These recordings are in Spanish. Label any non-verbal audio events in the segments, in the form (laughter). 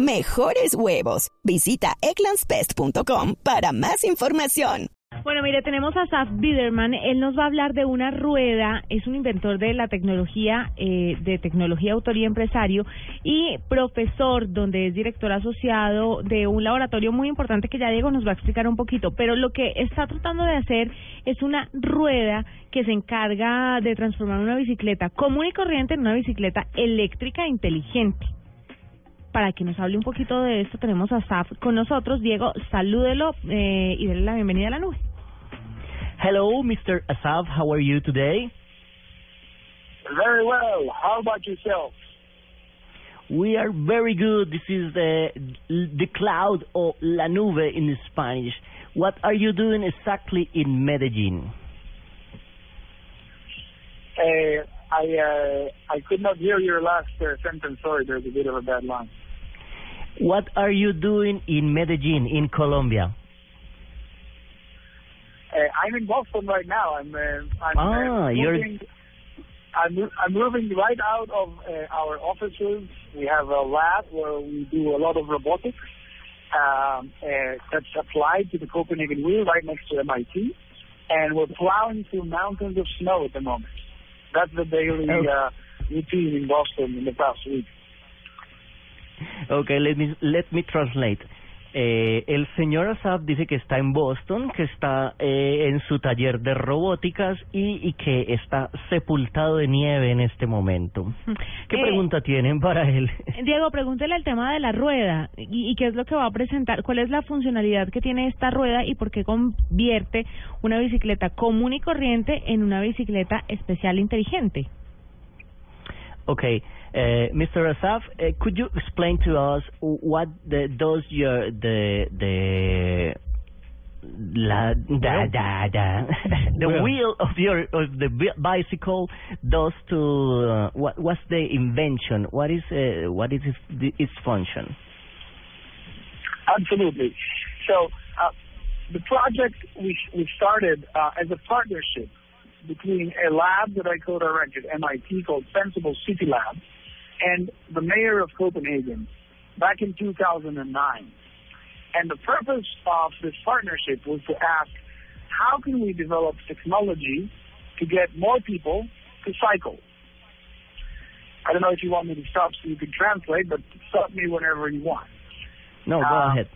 Mejores huevos. Visita egglandsbest.com para más información. Bueno, mire, tenemos a Saf Biderman. Él nos va a hablar de una rueda. Es un inventor de la tecnología, eh, de tecnología, autoría empresario y profesor, donde es director asociado de un laboratorio muy importante que ya Diego nos va a explicar un poquito. Pero lo que está tratando de hacer es una rueda que se encarga de transformar una bicicleta común y corriente en una bicicleta eléctrica inteligente para que nos hable un poquito de esto, tenemos a Saf con nosotros. Diego, salúdelo eh, y denle la bienvenida a la nube. Hello, Mr. Asaf. How are you today? Very well. How about yourself? We are very good. This is the the cloud or la nube in Spanish. What are you doing exactly in Medellin? Uh, I uh, I could not hear your last uh, sentence. Sorry, there's a bit of a bad line. What are you doing in Medellin, in Colombia? Uh, I'm in Boston right now. I'm uh, I'm Ah, uh, moving. I'm I'm moving right out of uh, our offices. We have a lab where we do a lot of robotics. Um, uh, that's applied to the Copenhagen wheel right next to MIT, and we're plowing through mountains of snow at the moment. That's the daily Oh. uh, routine in Boston in the past week. Okay, let me let me translate. Eh, el señor Asaf dice que está en Boston, que está eh, en su taller de robóticas y, y que está sepultado de nieve en este momento. ¿Qué Eh, pregunta tienen para él? (laughs) Diego, pregúntele el tema de la rueda y, y qué es lo que va a presentar, cuál es la funcionalidad que tiene esta rueda y por qué convierte una bicicleta común y corriente en una bicicleta especial inteligente. Okay, Mr. Asaf, uh, could you explain to us what the, does your the the la da da da (laughs) the Well. wheel of your of the bicycle does to uh, what what's the invention? What is uh, what is its, its function? Absolutely. So uh, the project we we started uh, as a partnership between a lab that I co-directed MIT called Sensible City Lab and the mayor of Copenhagen back in 2009. And the purpose of this partnership was to ask how can we develop technology to get more people to cycle. I don't know if you want me to stop so you can translate, but stop me whenever you want No, go Uh, ahead.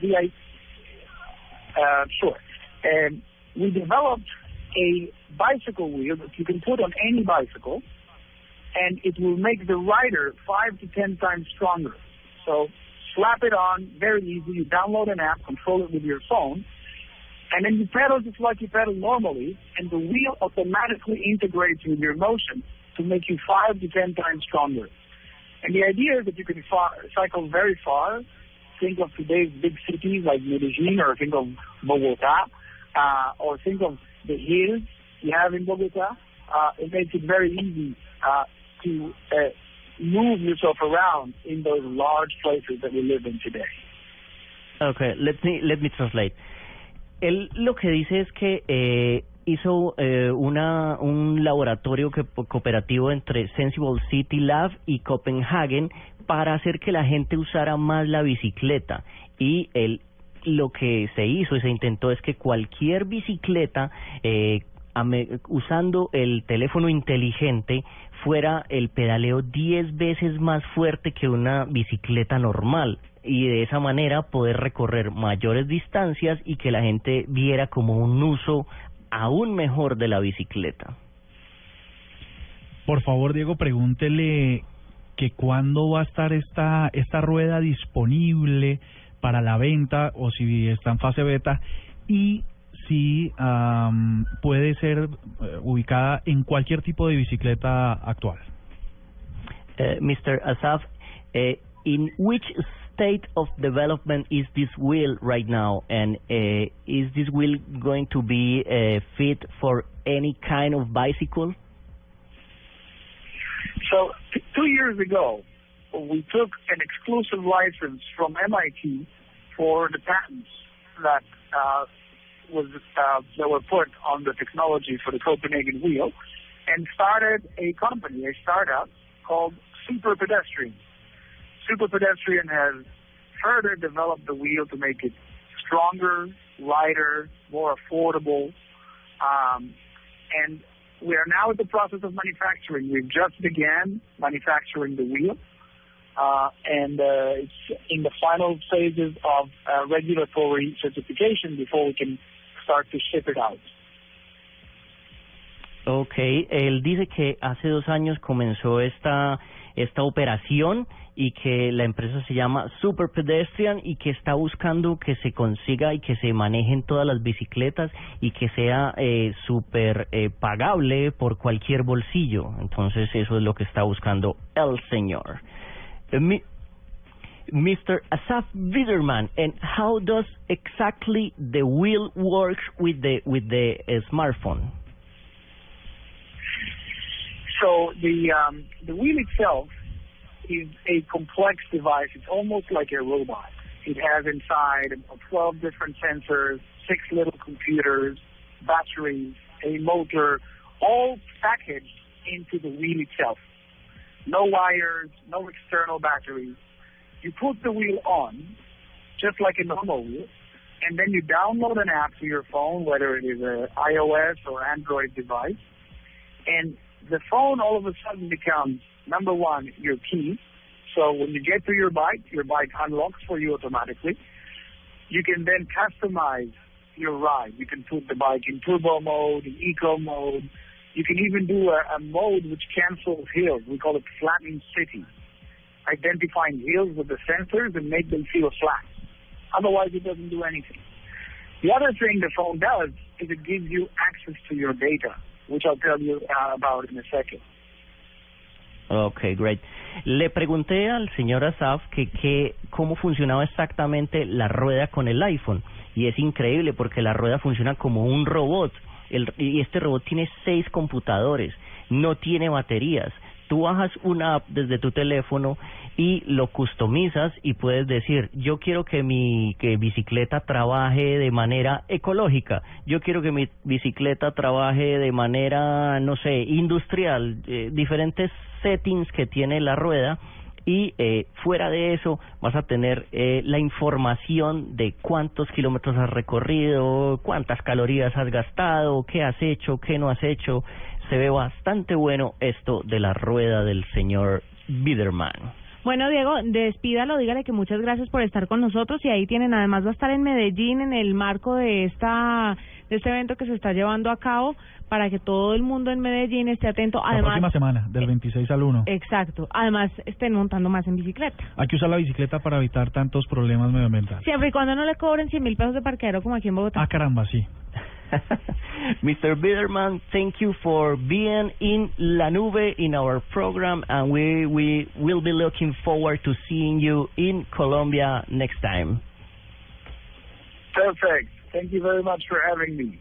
the uh, sure. And we developed a bicycle wheel that you can put on any bicycle, and it will make the rider five to ten times stronger. So slap it on, very easy. You download an app, control it with your phone, and then you pedal just like you pedal normally, and the wheel automatically integrates with your motion to make you five to ten times stronger. And the idea is that you can far, cycle very far. Think of today's big cities like Medellin, or think of Bogota, uh, or think of the hills you have in Bogota. Uh, it makes it very easy uh, to uh, move yourself around in those large places that we live in today. Okay, let me let me translate. Él lo que dice es que eh, hizo eh, una un laboratorio que, cooperativo entre Sensible City Lab y Copenhagen para hacer que la gente usara más la bicicleta y él lo que se hizo y se intentó es que cualquier bicicleta eh, usando el teléfono inteligente fuera el pedaleo 10 veces más fuerte que una bicicleta normal y de esa manera poder recorrer mayores distancias y que la gente viera como un uso aún mejor de la bicicleta. Por favor, Diego, pregúntele que cuándo va a estar esta esta rueda disponible para la venta o si está en fase beta y si am, puede ser eh, ubicada en cualquier tipo de bicicleta actual. Uh, Mr. Asaf, uh, in which state of development is this wheel right now, and uh, is this wheel going to be uh, fit for any kind of bicycle? So two years ago, we took an exclusive license from MIT for the patents that uh, was uh, that were put on the technology for the Copenhagen wheel, and started a company, a startup called Super Pedestrian. Super Pedestrian has further developed the wheel to make it stronger, lighter, more affordable, um, and we are now in the process of manufacturing. We've just began manufacturing the wheel, uh, and uh, it's in the final phases of uh, regulatory certification before we can start to ship it out. Okay, él dice que hace dos años comenzó esta esta operación y que la empresa se llama Super Pedestrian y que está buscando que se consiga y que se manejen todas las bicicletas y que sea eh, súper eh, pagable por cualquier bolsillo. Entonces eso es lo que está buscando el señor. Eh, mi- Mr. Asaf Widerman, and how does exactly the wheel work with the with the uh, smartphone? So the um, the wheel itself is a complex device. It's almost like a robot. It has inside about 12 different sensors, six little computers, batteries, a motor, all packaged into the wheel itself. No wires, no external batteries. You put the wheel on, just like a normal wheel, and then you download an app to your phone, whether it is an iOS or Android device, and the phone all of a sudden becomes number one your key. So when you get to your bike, your bike unlocks for you automatically. You can then customize your ride. You can put the bike in turbo mode, in eco mode. You can even do a, a mode which cancels hills. We call it flattening city, identifying hills with the sensors and make them feel flat. Otherwise, it doesn't do anything. The other thing the phone does is it gives you access to your data, which I'll tell you uh, about in a second. Okay, great. Le pregunté al señor Asaf que, que cómo funcionaba exactamente la rueda con el iPhone y es increíble porque la rueda funciona como un robot el, y este robot tiene seis computadores, no tiene baterías. Tú bajas una app desde tu teléfono y lo customizas y puedes decir, yo quiero que mi que bicicleta trabaje de manera ecológica, yo quiero que mi bicicleta trabaje de manera, no sé, industrial, eh, diferentes settings que tiene la rueda y eh, fuera de eso vas a tener eh, la información de cuántos kilómetros has recorrido, cuántas calorías has gastado, qué has hecho, qué no has hecho. Se ve bastante bueno esto de la rueda del señor Biderman. Bueno, Diego, despídalo, dígale que muchas gracias por estar con nosotros y ahí tienen, además va a estar en Medellín en el marco de esta de este evento que se está llevando a cabo para que todo el mundo en Medellín esté atento. la Además, próxima semana, del 26 al 1. exacto, además estén montando más en bicicleta. Hay que usar la bicicleta para evitar tantos problemas medioambientales. Siempre y cuando no le cobren 100 mil pesos de parqueadero como aquí en Bogotá. Ah, caramba, sí. (laughs) Mr. Biderman, thank you for being in La Nube in our program, and we, we will be looking forward to seeing you in Colombia next time. Perfect. Thank you very much for having me.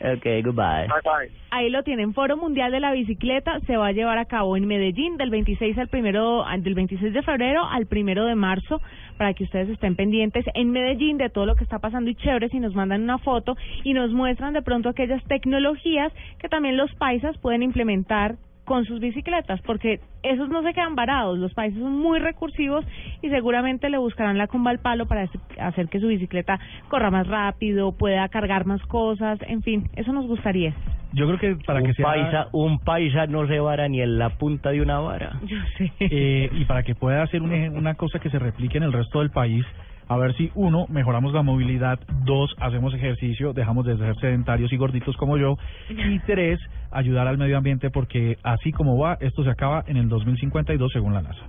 Okay, goodbye. Bye bye. Ahí lo tienen, Foro Mundial de la Bicicleta se va a llevar a cabo en Medellín del 26 al primero, del 26 de febrero al primero de marzo, para que ustedes estén pendientes en Medellín de todo lo que está pasando y chévere si nos mandan una foto y nos muestran de pronto aquellas tecnologías que también los paisas pueden implementar con sus bicicletas, porque esos no se quedan varados, los países son muy recursivos y seguramente le buscarán la comba al palo para hacer que su bicicleta corra más rápido, pueda cargar más cosas, en fin, eso nos gustaría. Yo creo que para un que sea paisa, un paisa no se vara ni en la punta de una vara. (laughs) Yo sé. eh, y para que pueda hacer un eje- una cosa que se replique en el resto del país, a ver si uno mejoramos la movilidad, dos hacemos ejercicio, dejamos de ser sedentarios y gorditos como yo, y (laughs) tres ayudar al medio ambiente porque así como va esto se acaba en el 2052 según la NASA.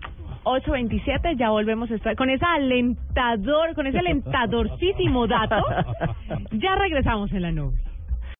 827, ya volvemos a estar con ese alentador, con ese (laughs) alentadorcísimo dato. (laughs) Ya regresamos en la nube.